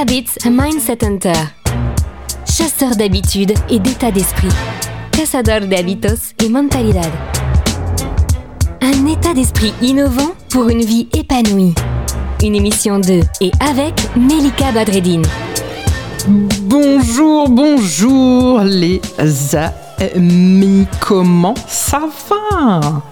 Habits Mindset Hunter. Chasseur d'habitudes et d'état d'esprit. Cazador de hábitos et mentalidad. Un état d'esprit innovant pour une vie épanouie. Une émission de et avec Melika Badreddine. Bonjour, bonjour les amis, comment ça va?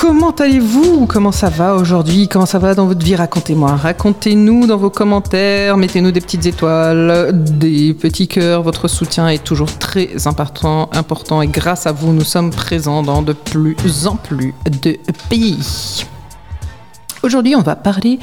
Comment allez-vous Comment ça va aujourd'hui? Comment ça va dans votre vie? Racontez-moi. Racontez-nous dans vos commentaires. Mettez-nous des petites étoiles, des petits cœurs. Votre soutien est toujours très important, et grâce à vous, nous sommes présents dans de plus en plus de pays. Aujourd'hui, on va parler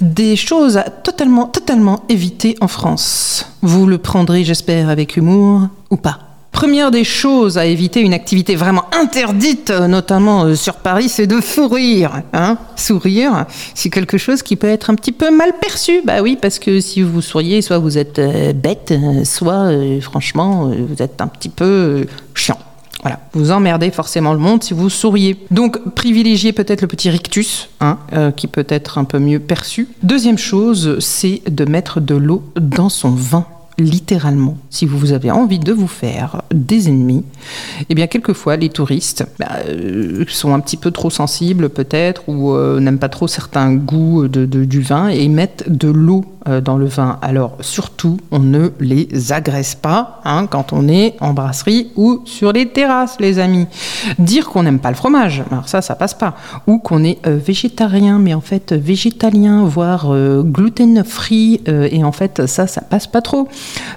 des choses à totalement, totalement éviter en France. Vous le prendrez, j'espère, avec humour ou pas. Première des choses à éviter, une activité vraiment interdite, notamment euh, sur Paris, c'est de sourire. Hein sourire, c'est quelque chose qui peut être un petit peu mal perçu. Bah oui, parce que si vous souriez, soit vous êtes euh, bête, soit euh, franchement, vous êtes un petit peu chiant. Voilà, vous emmerdez forcément le monde si vous souriez. Donc privilégiez peut-être le petit rictus, hein, qui peut être un peu mieux perçu. Deuxième chose, c'est de mettre de l'eau dans son vin littéralement, si vous avez envie de vous faire des ennemis, eh bien quelquefois les touristes bah, euh, sont un petit peu trop sensibles peut-être ou euh, n'aiment pas trop certains goûts de, du vin et mettent de l'eau euh, dans le vin. Alors surtout, on ne les agresse pas hein, quand on est en brasserie ou sur les terrasses, les amis. Dire qu'on n'aime pas le fromage, alors ça, ça passe pas. Ou qu'on est végétarien, mais en fait végétalien, voire gluten-free, et en fait ça, ça passe pas trop.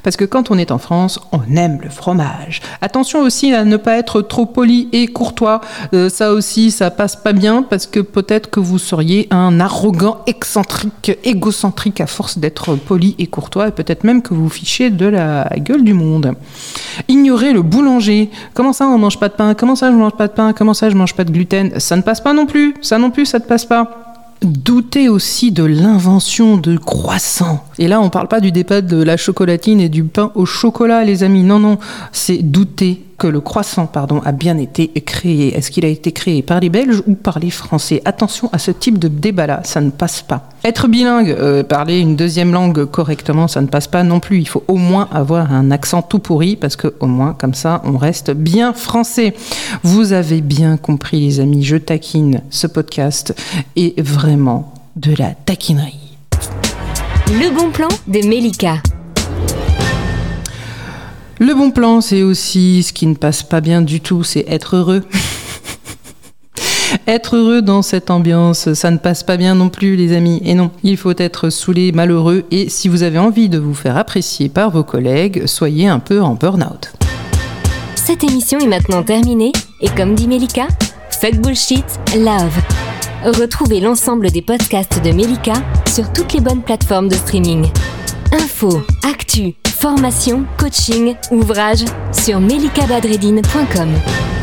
Parce que quand on est en France, on aime le fromage. Attention aussi à ne pas être trop poli et courtois. Euh, ça aussi, ça passe pas bien parce que peut-être que vous seriez un arrogant, excentrique, égocentrique à force d'être poli et courtois et peut-être même que vous fichez de la gueule du monde. Ignorer le boulanger. Comment ça on mange pas de pain? Comment ça je mange pas de pain? Comment ça je mange pas de gluten? Ça ne passe pas non plus. Ça non plus, ça ne passe pas. Douter aussi de l'invention de croissants. Et là, on ne parle pas du débat de la chocolatine et du pain au chocolat, les amis. Non, non, c'est douter que le croissant pardon, a bien été créé. Est-ce qu'il a été créé par les Belges ou par les Français? Attention à ce type de débat-là, ça ne passe pas. Être bilingue, euh, parler une deuxième langue correctement, ça ne passe pas non plus. Il faut au moins avoir un accent tout pourri parce que au moins comme ça, on reste bien français. Vous avez bien compris, les amis, je taquine. Ce podcast est vraiment de la taquinerie. Le bon plan de Melika. Le bon plan, c'est aussi ce qui ne passe pas bien du tout, c'est être heureux. être heureux dans cette ambiance, ça ne passe pas bien non plus, les amis. Et non, il faut être saoulé, malheureux, et si vous avez envie de vous faire apprécier par vos collègues, soyez un peu en burn-out. Cette émission est maintenant terminée, et comme dit Melika, fuck bullshit, love. Retrouvez l'ensemble des podcasts de Melika sur toutes les bonnes plateformes de streaming. Info, actu, Formation, coaching, ouvrage sur melikabadredine.com.